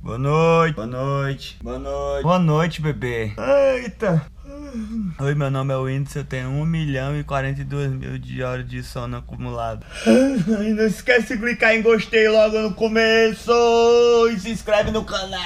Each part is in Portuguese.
Boa noite, boa noite, boa noite. Boa noite, bebê. Eita. Oi, meu nome é Whindersson, eu tenho 1 milhão e 42 mil de horas de sono acumulado. Ai, não esquece de clicar em gostei logo no começo e se inscreve no canal.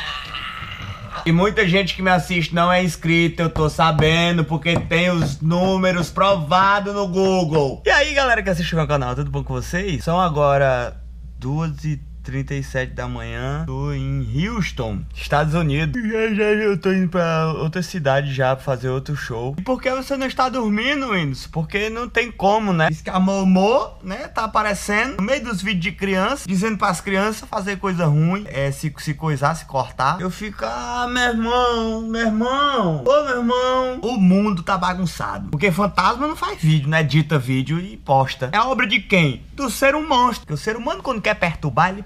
E muita gente que me assiste não é inscrita, eu tô sabendo, porque tem os números provados no Google. E aí, galera que assiste o meu canal, tudo bom com vocês? São agora duas e 37 da manhã, tô em Houston, Estados Unidos. Já, já, eu tô indo pra outra cidade já pra fazer outro show. E por que você não está dormindo, Windows? Porque não tem como, né? Diz que a Momô, né, tá aparecendo no meio dos vídeos de criança, dizendo pras crianças fazer coisa ruim, é, se, se coisar, se cortar. Eu fico, ah, meu irmão, meu irmão, ô meu irmão, o mundo tá bagunçado. Porque fantasma não faz vídeo, né? Dita vídeo e posta. É obra de quem? Do ser humano. Porque o ser humano, quando quer perturbar, ele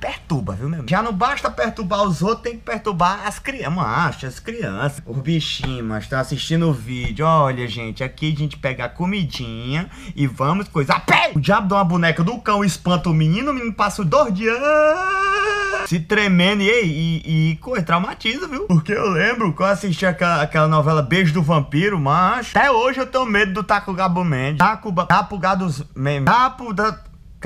viu, meu? Já não basta perturbar os outros, tem que perturbar as crianças. Macho, as crianças. Os bichinhos, mas estão assistindo o vídeo. Olha, gente, aqui a gente pega a comidinha e vamos coisar. Pé! O diabo dá uma boneca do cão, espanta o menino, o menino passa dois dias se tremendo e, e, e coisa, traumatiza, viu? Porque eu lembro que eu assisti aquela, aquela novela Beijo do Vampiro, mas até hoje eu tenho medo do Taco Gabo Mendes. Taco, Tapo Gados. Tapo da...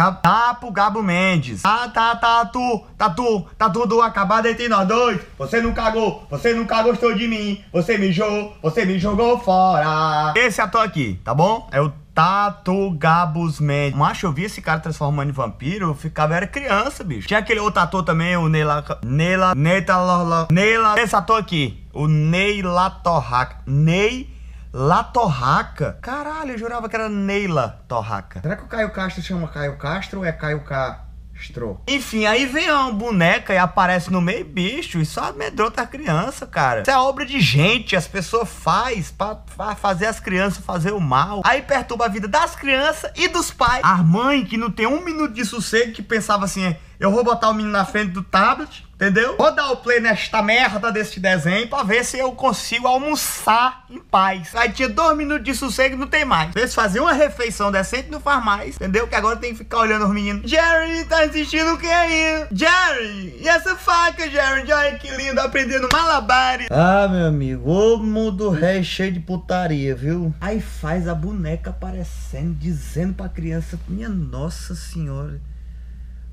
Tapo Gabo Mendes. Ah, tá, tá, tu, tá tu, tá tudo acabado entre nós dois. Você não cagou, você nunca gostou de mim. Você me jogou, você me jogou fora. Esse ator aqui, tá bom? É o Tato Gabos Mendes. Macho, eu vi esse cara transformando em vampiro, eu ficava, era criança, bicho. Tinha aquele outro ator também, o Neila... Neila... Neila... Neila... Esse ator aqui, o Neila Torraca. Ney... La Torraca. Caralho, eu jurava que era Neila Torraca. Será que o Caio Castro chama Caio Castro ou é Caio Castro? Enfim, aí vem uma boneca e aparece no meio bicho e só amedronta a criança, cara. Isso é obra de gente, as pessoas faz pra, pra fazer as crianças fazer o mal. Aí perturba a vida das crianças e dos pais. A mãe que não tem um minuto de sossego que pensava assim, eu vou botar o menino na frente do tablet Entendeu? Vou dar o play nesta merda desse desenho pra ver se eu consigo almoçar em paz. Aí tinha dois minutos de sossego e não tem mais. Se fazer uma refeição decente não faz mais. Entendeu? Que agora tem que ficar olhando os meninos. Jerry, tá assistindo o que aí? Jerry, e essa faca, Jerry? Olha que lindo, aprendendo malabares. Ah, meu amigo, o mundo ré cheio de putaria, viu? Aí faz a boneca aparecendo, dizendo pra criança, minha nossa senhora.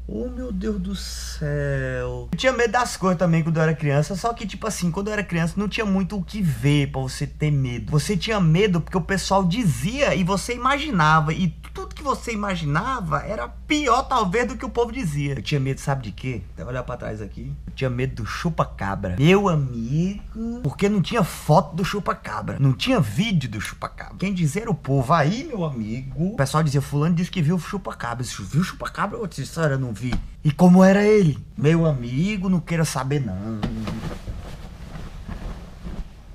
Oh meu Deus do céu. Eu tinha medo das coisas também quando eu era criança. Só que, tipo assim, quando eu era criança, não tinha muito o que ver pra você ter medo. Você tinha medo porque o pessoal dizia e você imaginava. E que você imaginava era pior, talvez, do que o povo dizia. Eu tinha medo, sabe de quê? Até olhar pra trás aqui. Eu tinha medo do chupa-cabra. Meu amigo. Porque não tinha foto do chupa-cabra. Não tinha vídeo do chupa-cabra. Quem dizia era o povo. Aí, meu amigo. O pessoal dizia: Fulano disse que viu o chupa-cabra. Viu o chupa-cabra? Outra história, não vi. E como era ele? Meu amigo, não queira saber não.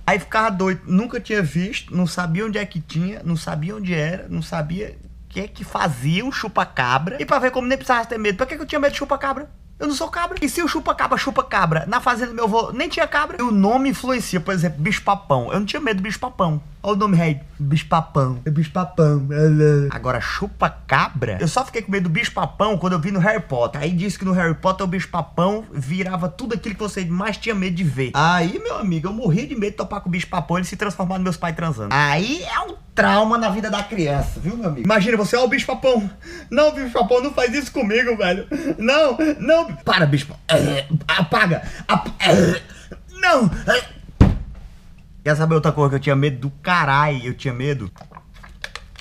Aí ficava doido, nunca tinha visto, não sabia onde é que tinha, não sabia onde era, não sabia que é que fazia um chupa-cabra. E pra ver como nem precisava ter medo, pra que, que eu tinha medo de chupa-cabra? Eu não sou cabra. E se o chupa-cabra, chupa-cabra, na fazenda do meu avô nem tinha cabra, e o nome influencia, por exemplo, bicho-papão. Eu não tinha medo do bicho-papão. Olha o nome rei, bicho-papão. É bicho-papão. Agora, chupa-cabra, eu só fiquei com medo do bicho-papão quando eu vi no Harry Potter. Aí disse que no Harry Potter o bicho-papão virava tudo aquilo que você mais tinha medo de ver. Aí, meu amigo, eu morri de medo de topar com o bicho-papão e ele se transformar nos meus pais transando. Aí é um trauma na vida da criança, viu, meu amigo? Imagina você, ó, o bicho-papão. Não, bicho-papão, não faz isso comigo, velho. Não, não. Para, bicho. Apaga. Apaga. Não. Quer saber outra coisa que eu tinha medo do caralho? Eu tinha medo.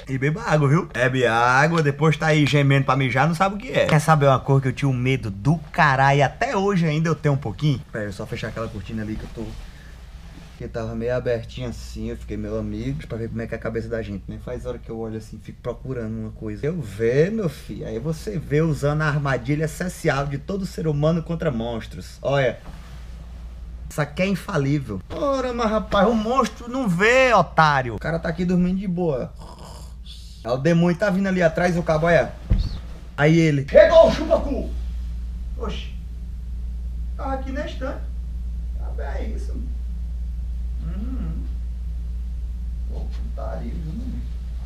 E beba água, viu? Bebe água, depois tá aí gemendo pra mijar, não sabe o que é. Quer saber uma coisa que eu tinha um medo do caralho? Até hoje ainda eu tenho um pouquinho. Pera, eu só fechar aquela cortina ali que eu tô. Que tava meio abertinha assim, eu fiquei meu amigo, pra ver como é que é a cabeça da gente, né? Faz hora que eu olho assim, fico procurando uma coisa. Eu ver, meu filho, aí você vê usando a armadilha essencial de todo ser humano contra monstros. Olha, isso aqui é infalível. Ora, mas rapaz, o monstro não vê, otário. O cara tá aqui dormindo de boa. Aí o demônio tá vindo ali atrás, o cabo é. Aí ele. Chegou chupacu! Oxi. Tava aqui na estante. Ah, é isso.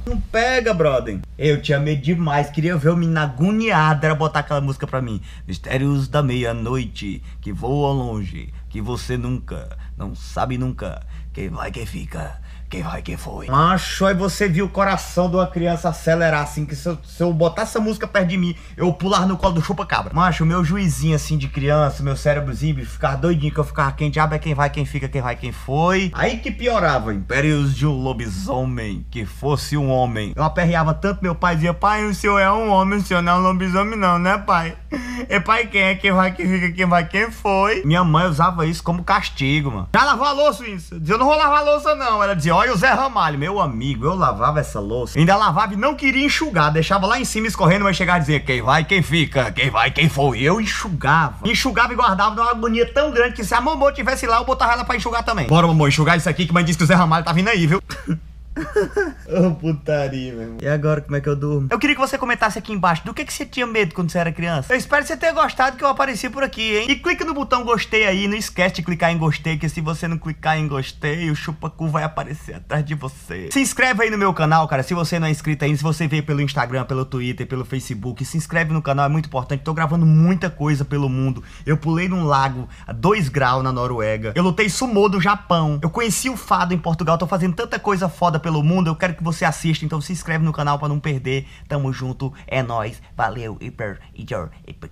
Não pega, brother. Eu tinha medo demais, queria ver o menino agoniado, era botar aquela música pra mim. Mistérios da meia-noite, que voam longe, que você nunca, não sabe nunca, quem vai, quem fica quem vai, quem foi? Macho, aí você viu o coração de uma criança acelerar assim, que se eu, se eu botar essa música perto de mim, eu pular no colo do chupa-cabra. Macho, meu juizinho assim de criança, meu cérebrozinho, ficar doidinho que eu ficava quem diabo é quem vai, quem fica, quem vai, quem foi. Aí que piorava, impérios de um lobisomem, que fosse um homem. Eu aperreava tanto meu pai, dizia, pai, o senhor é um homem, o senhor não é um lobisomem não, né pai? E pai, quem é, quem vai, quem fica, quem vai, quem foi? Minha mãe usava isso como castigo, mano. Já lavou a louça, isso? Eu não vou lavar louça não. Ela dizia, olha o Zé Ramalho, meu amigo, eu lavava essa louça, ainda lavava e não queria enxugar, deixava lá em cima escorrendo, mas chegava a dizer quem vai, quem fica, quem vai, quem foi. Eu enxugava, enxugava e guardava numa agonia tão grande que se a mamãe tivesse lá, eu botava ela pra enxugar também. Bora, mamãe, enxugar isso aqui que mãe disse que o Zé Ramalho tá vindo aí, viu? Ô, oh, putaria, meu irmão. E agora, como é que eu durmo? Eu queria que você comentasse aqui embaixo do que, que você tinha medo quando você era criança. Eu espero que você tenha gostado que eu apareci por aqui, hein? E clica no botão gostei aí, não esquece de clicar em gostei, que se você não clicar em gostei, o chupacu vai aparecer atrás de você. Se inscreve aí no meu canal, cara, se você não é inscrito ainda, se você veio pelo Instagram, pelo Twitter, pelo Facebook, se inscreve no canal, é muito importante. Tô gravando muita coisa pelo mundo. Eu pulei num lago a 2 graus na Noruega. Eu lutei sumô do Japão. Eu conheci o fado em Portugal. Tô fazendo tanta coisa foda pelo mundo. Eu quero que você assista, então se inscreve no canal para não perder. Tamo junto, é nóis, valeu, hiper, hiper, hiper.